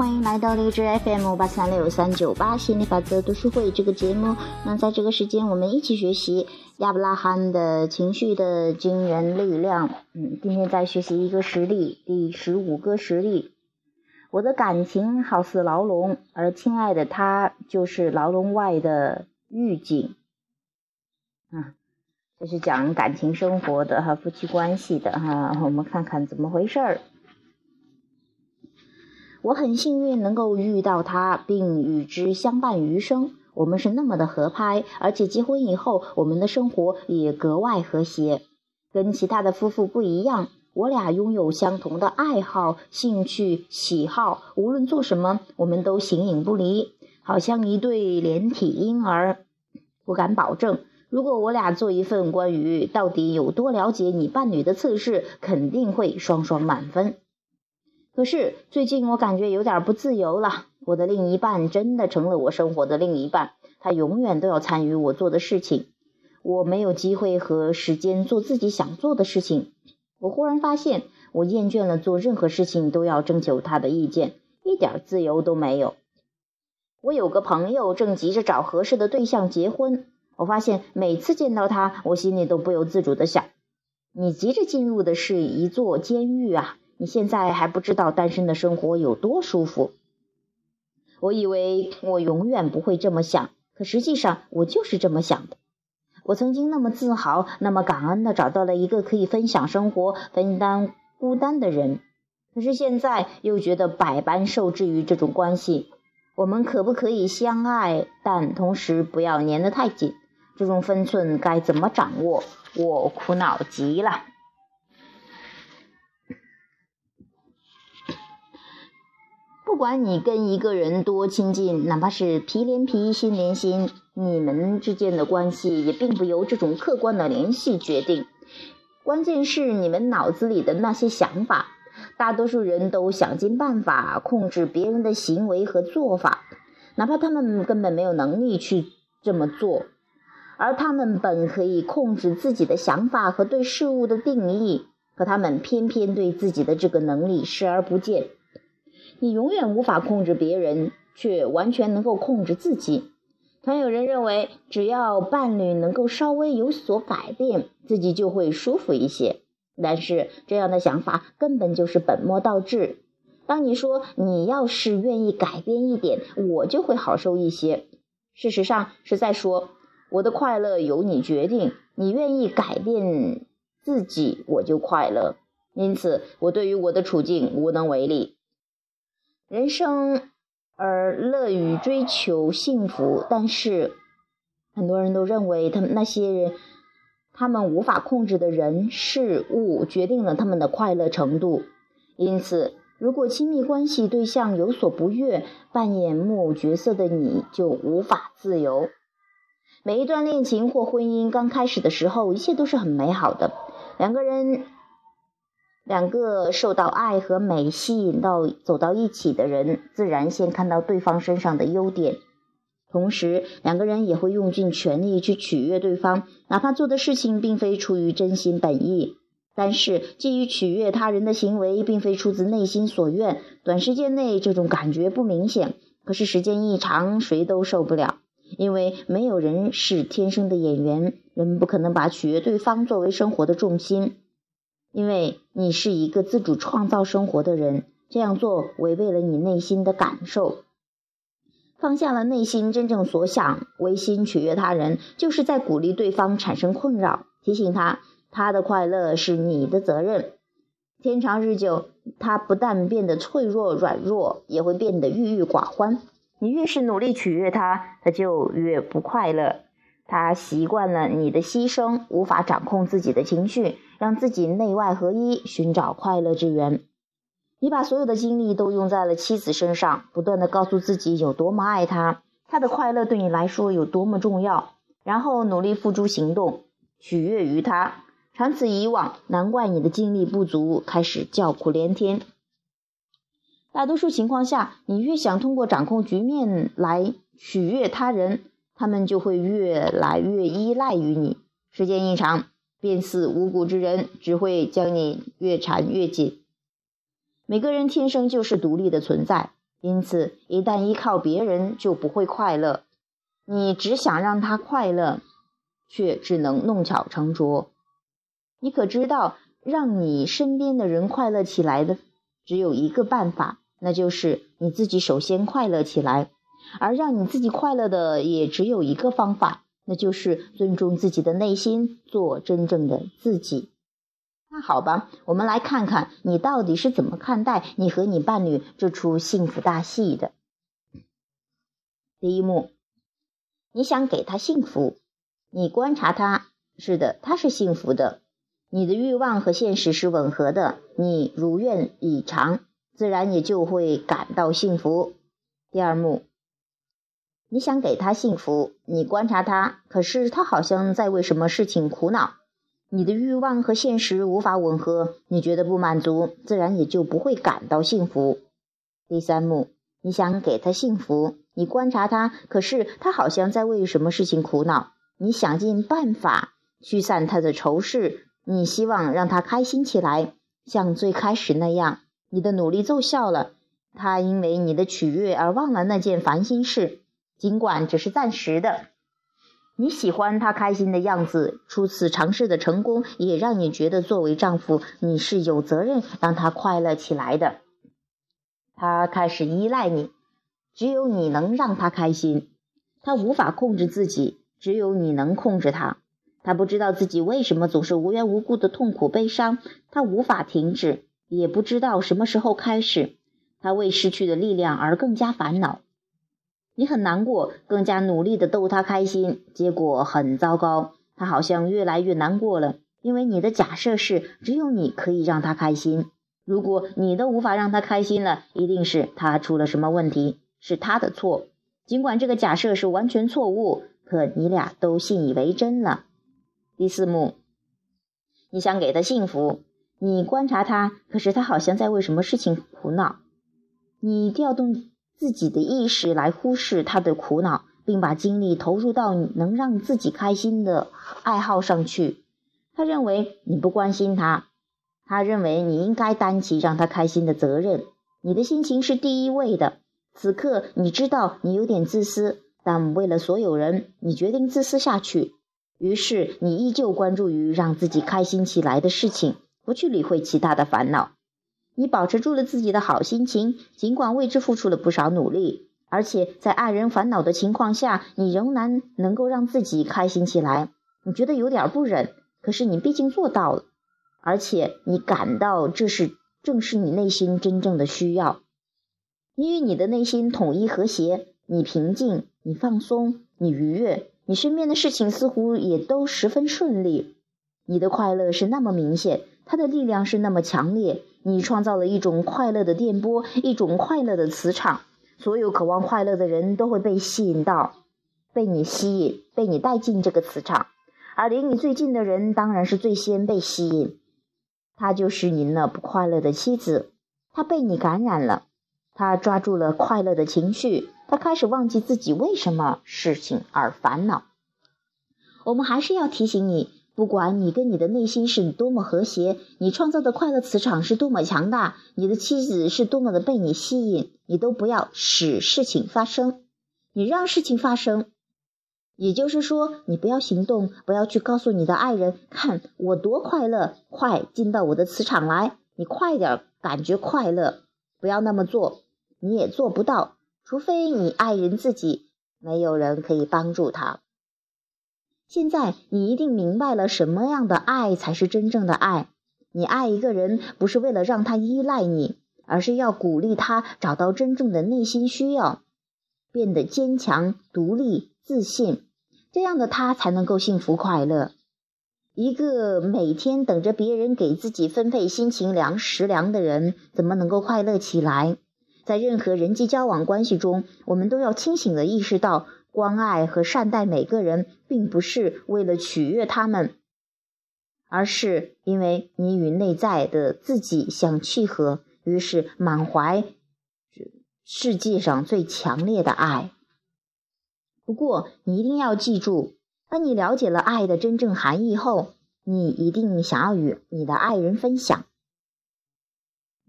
欢迎来到荔枝 FM 八三六三九八心理法则读书会这个节目。那在这个时间，我们一起学习亚伯拉罕的情绪的惊人力量。嗯，今天在学习一个实例，第十五个实例。我的感情好似牢笼，而亲爱的他就是牢笼外的狱警。啊，这是讲感情生活的哈，夫妻关系的哈。我们看看怎么回事儿。我很幸运能够遇到他，并与之相伴余生。我们是那么的合拍，而且结婚以后，我们的生活也格外和谐。跟其他的夫妇不一样，我俩拥有相同的爱好、兴趣、喜好，无论做什么，我们都形影不离，好像一对连体婴儿。我敢保证，如果我俩做一份关于到底有多了解你伴侣的测试，肯定会双双满分。可是最近我感觉有点不自由了。我的另一半真的成了我生活的另一半，他永远都要参与我做的事情，我没有机会和时间做自己想做的事情。我忽然发现，我厌倦了做任何事情都要征求他的意见，一点自由都没有。我有个朋友正急着找合适的对象结婚，我发现每次见到他，我心里都不由自主的想：你急着进入的是一座监狱啊！你现在还不知道单身的生活有多舒服。我以为我永远不会这么想，可实际上我就是这么想的。我曾经那么自豪、那么感恩的找到了一个可以分享生活、分担孤单的人，可是现在又觉得百般受制于这种关系。我们可不可以相爱，但同时不要粘得太紧？这种分寸该怎么掌握？我苦恼极了。管你跟一个人多亲近，哪怕是皮连皮、心连心，你们之间的关系也并不由这种客观的联系决定。关键是你们脑子里的那些想法。大多数人都想尽办法控制别人的行为和做法，哪怕他们根本没有能力去这么做。而他们本可以控制自己的想法和对事物的定义，可他们偏偏对自己的这个能力视而不见。你永远无法控制别人，却完全能够控制自己。常有人认为，只要伴侣能够稍微有所改变，自己就会舒服一些。但是，这样的想法根本就是本末倒置。当你说你要是愿意改变一点，我就会好受一些，事实上是在说我的快乐由你决定。你愿意改变自己，我就快乐。因此，我对于我的处境无能为力。人生而乐于追求幸福，但是很多人都认为，他们那些人，他们无法控制的人事物决定了他们的快乐程度。因此，如果亲密关系对象有所不悦，扮演木偶角色的你就无法自由。每一段恋情或婚姻刚开始的时候，一切都是很美好的，两个人。两个受到爱和美吸引到走到一起的人，自然先看到对方身上的优点，同时两个人也会用尽全力去取悦对方，哪怕做的事情并非出于真心本意。但是基于取悦他人的行为，并非出自内心所愿，短时间内这种感觉不明显，可是时间一长，谁都受不了，因为没有人是天生的演员，人们不可能把取悦对方作为生活的重心。因为你是一个自主创造生活的人，这样做违背了你内心的感受，放下了内心真正所想，违心取悦他人，就是在鼓励对方产生困扰，提醒他他的快乐是你的责任。天长日久，他不但变得脆弱软弱，也会变得郁郁寡欢。你越是努力取悦他，他就越不快乐。他习惯了你的牺牲，无法掌控自己的情绪，让自己内外合一，寻找快乐之源。你把所有的精力都用在了妻子身上，不断的告诉自己有多么爱她，她的快乐对你来说有多么重要，然后努力付诸行动，取悦于她。长此以往，难怪你的精力不足，开始叫苦连天。大多数情况下，你越想通过掌控局面来取悦他人。他们就会越来越依赖于你，时间一长，便似无骨之人，只会将你越缠越紧。每个人天生就是独立的存在，因此一旦依靠别人，就不会快乐。你只想让他快乐，却只能弄巧成拙。你可知道，让你身边的人快乐起来的只有一个办法，那就是你自己首先快乐起来。而让你自己快乐的也只有一个方法，那就是尊重自己的内心，做真正的自己。那好吧，我们来看看你到底是怎么看待你和你伴侣这出幸福大戏的。第一幕。你想给他幸福，你观察他，是的，他是幸福的。你的欲望和现实是吻合的，你如愿以偿，自然也就会感到幸福。第二幕，你想给他幸福，你观察他，可是他好像在为什么事情苦恼。你的欲望和现实无法吻合，你觉得不满足，自然也就不会感到幸福。第三幕，你想给他幸福。你观察他，可是他好像在为什么事情苦恼。你想尽办法驱散他的愁事，你希望让他开心起来，像最开始那样。你的努力奏效了，他因为你的取悦而忘了那件烦心事，尽管只是暂时的。你喜欢他开心的样子，初次尝试的成功也让你觉得作为丈夫，你是有责任让他快乐起来的。他开始依赖你。只有你能让他开心，他无法控制自己，只有你能控制他。他不知道自己为什么总是无缘无故的痛苦悲伤，他无法停止，也不知道什么时候开始。他为失去的力量而更加烦恼。你很难过，更加努力的逗他开心，结果很糟糕。他好像越来越难过了，因为你的假设是只有你可以让他开心。如果你都无法让他开心了，一定是他出了什么问题。是他的错，尽管这个假设是完全错误，可你俩都信以为真了。第四幕，你想给他幸福，你观察他，可是他好像在为什么事情苦恼。你调动自己的意识来忽视他的苦恼，并把精力投入到能让自己开心的爱好上去。他认为你不关心他，他认为你应该担起让他开心的责任。你的心情是第一位的。此刻你知道你有点自私，但为了所有人，你决定自私下去。于是你依旧关注于让自己开心起来的事情，不去理会其他的烦恼。你保持住了自己的好心情，尽管为之付出了不少努力，而且在爱人烦恼的情况下，你仍然能够让自己开心起来。你觉得有点不忍，可是你毕竟做到了，而且你感到这是正是你内心真正的需要。你与你的内心统一和谐，你平静，你放松，你愉悦，你身边的事情似乎也都十分顺利。你的快乐是那么明显，它的力量是那么强烈。你创造了一种快乐的电波，一种快乐的磁场。所有渴望快乐的人都会被吸引到，被你吸引，被你带进这个磁场。而离你最近的人，当然是最先被吸引。他就是您那不快乐的妻子，他被你感染了。他抓住了快乐的情绪，他开始忘记自己为什么事情而烦恼。我们还是要提醒你，不管你跟你的内心是多么和谐，你创造的快乐磁场是多么强大，你的妻子是多么的被你吸引，你都不要使事情发生。你让事情发生，也就是说，你不要行动，不要去告诉你的爱人，看我多快乐，快进到我的磁场来，你快点感觉快乐，不要那么做。你也做不到，除非你爱人自己，没有人可以帮助他。现在你一定明白了什么样的爱才是真正的爱。你爱一个人，不是为了让他依赖你，而是要鼓励他找到真正的内心需要，变得坚强、独立、自信，这样的他才能够幸福快乐。一个每天等着别人给自己分配心情粮食粮的人，怎么能够快乐起来？在任何人际交往关系中，我们都要清醒地意识到，关爱和善待每个人，并不是为了取悦他们，而是因为你与内在的自己相契合，于是满怀世界上最强烈的爱。不过，你一定要记住，当你了解了爱的真正含义后，你一定想要与你的爱人分享。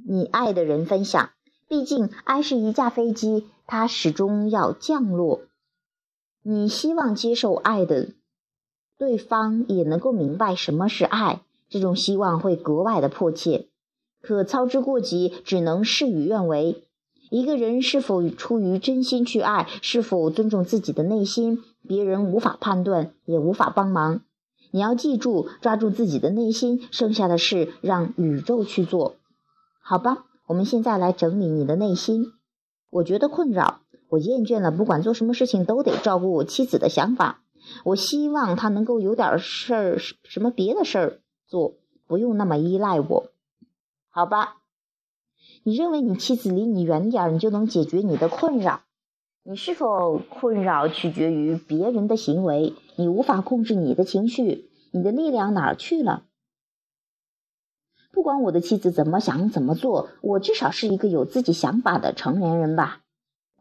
你爱的人分享。毕竟，爱是一架飞机，它始终要降落。你希望接受爱的对方也能够明白什么是爱，这种希望会格外的迫切。可操之过急，只能事与愿违。一个人是否出于真心去爱，是否尊重自己的内心，别人无法判断，也无法帮忙。你要记住，抓住自己的内心，剩下的事让宇宙去做，好吧？我们现在来整理你的内心。我觉得困扰，我厌倦了，不管做什么事情都得照顾我妻子的想法。我希望他能够有点事儿，什么别的事儿做，不用那么依赖我，好吧？你认为你妻子离你远点儿，你就能解决你的困扰？你是否困扰取决于别人的行为？你无法控制你的情绪，你的力量哪儿去了？不管我的妻子怎么想怎么做，我至少是一个有自己想法的成年人吧。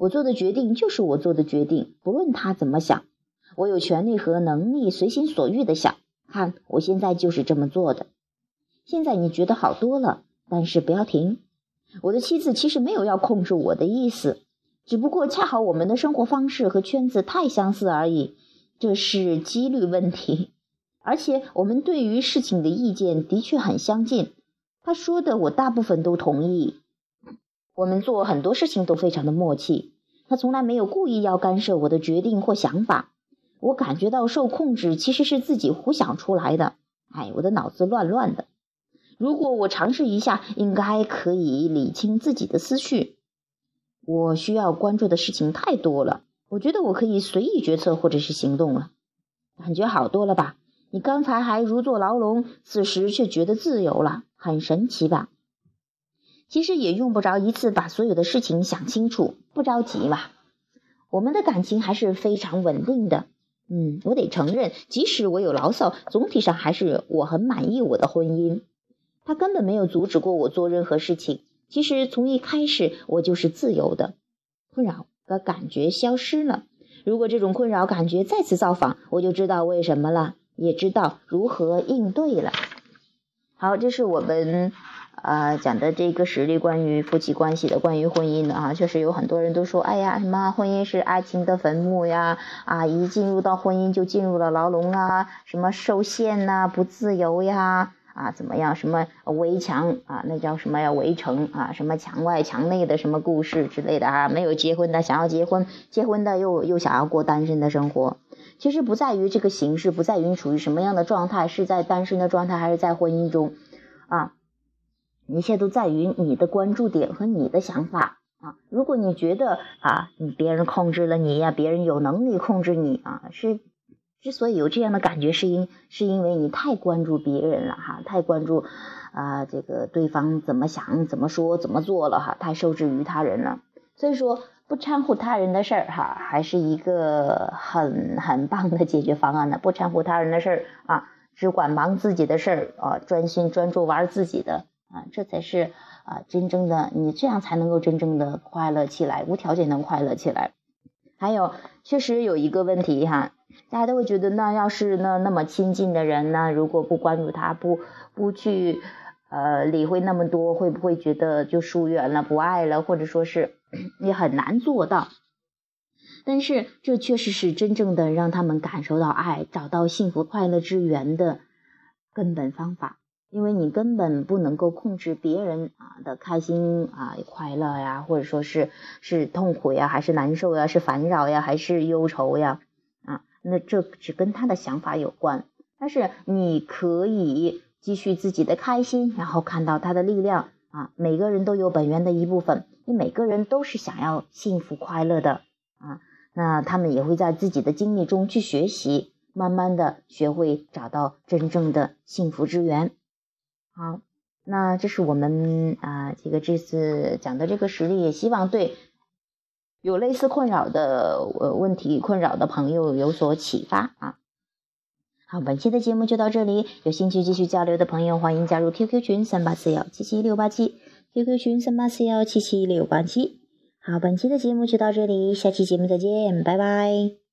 我做的决定就是我做的决定，不论他怎么想，我有权利和能力随心所欲的想。看，我现在就是这么做的。现在你觉得好多了，但是不要停。我的妻子其实没有要控制我的意思，只不过恰好我们的生活方式和圈子太相似而已，这是几率问题。而且我们对于事情的意见的确很相近，他说的我大部分都同意。我们做很多事情都非常的默契，他从来没有故意要干涉我的决定或想法。我感觉到受控制其实是自己胡想出来的。哎，我的脑子乱乱的。如果我尝试一下，应该可以理清自己的思绪。我需要关注的事情太多了，我觉得我可以随意决策或者是行动了，感觉好多了吧？你刚才还如坐牢笼，此时却觉得自由了，很神奇吧？其实也用不着一次把所有的事情想清楚，不着急嘛。我们的感情还是非常稳定的。嗯，我得承认，即使我有牢骚，总体上还是我很满意我的婚姻。他根本没有阻止过我做任何事情。其实从一开始我就是自由的，困扰的感觉消失了。如果这种困扰感觉再次造访，我就知道为什么了，也知道如何应对了。好，这是我们啊讲的这个实例，关于夫妻关系的，关于婚姻的啊。确实有很多人都说，哎呀，什么婚姻是爱情的坟墓呀？啊，一进入到婚姻就进入了牢笼啊，什么受限呐，不自由呀？啊，怎么样？什么围墙啊？那叫什么呀？围城啊？什么墙外墙内的什么故事之类的啊？没有结婚的想要结婚，结婚的又又想要过单身的生活。其实不在于这个形式，不在于你处于什么样的状态，是在单身的状态还是在婚姻中啊？一切都在于你的关注点和你的想法啊。如果你觉得啊，你别人控制了你呀，别人有能力控制你啊，是。之所以有这样的感觉，是因是因为你太关注别人了哈，太关注啊这个对方怎么想、怎么说、怎么做了哈，太受制于他人了。所以说，不掺和他人的事儿哈，还是一个很很棒的解决方案呢。不掺和他人的事儿啊，只管忙自己的事儿啊，专心专注玩自己的啊，这才是啊真正的你这样才能够真正的快乐起来，无条件能快乐起来。还有，确实有一个问题哈。大家都会觉得，那要是那那么亲近的人呢？如果不关注他，不不去呃理会那么多，会不会觉得就疏远了、不爱了，或者说是也很难做到？但是这确实是真正的让他们感受到爱、找到幸福快乐之源的根本方法。因为你根本不能够控制别人啊的开心啊、快乐呀，或者说是是痛苦呀，还是难受呀，是烦扰呀，还是忧愁呀啊。那这只跟他的想法有关，但是你可以积蓄自己的开心，然后看到他的力量啊。每个人都有本源的一部分，你每个人都是想要幸福快乐的啊。那他们也会在自己的经历中去学习，慢慢的学会找到真正的幸福之源。好，那这是我们啊这个这次讲的这个实例，也希望对。有类似困扰的呃问题困扰的朋友有所启发啊！好，本期的节目就到这里。有兴趣继续交流的朋友，欢迎加入 QQ 群三八四幺七七六八七，QQ 群三八四幺七七六八七。好，本期的节目就到这里，下期节目再见，拜拜。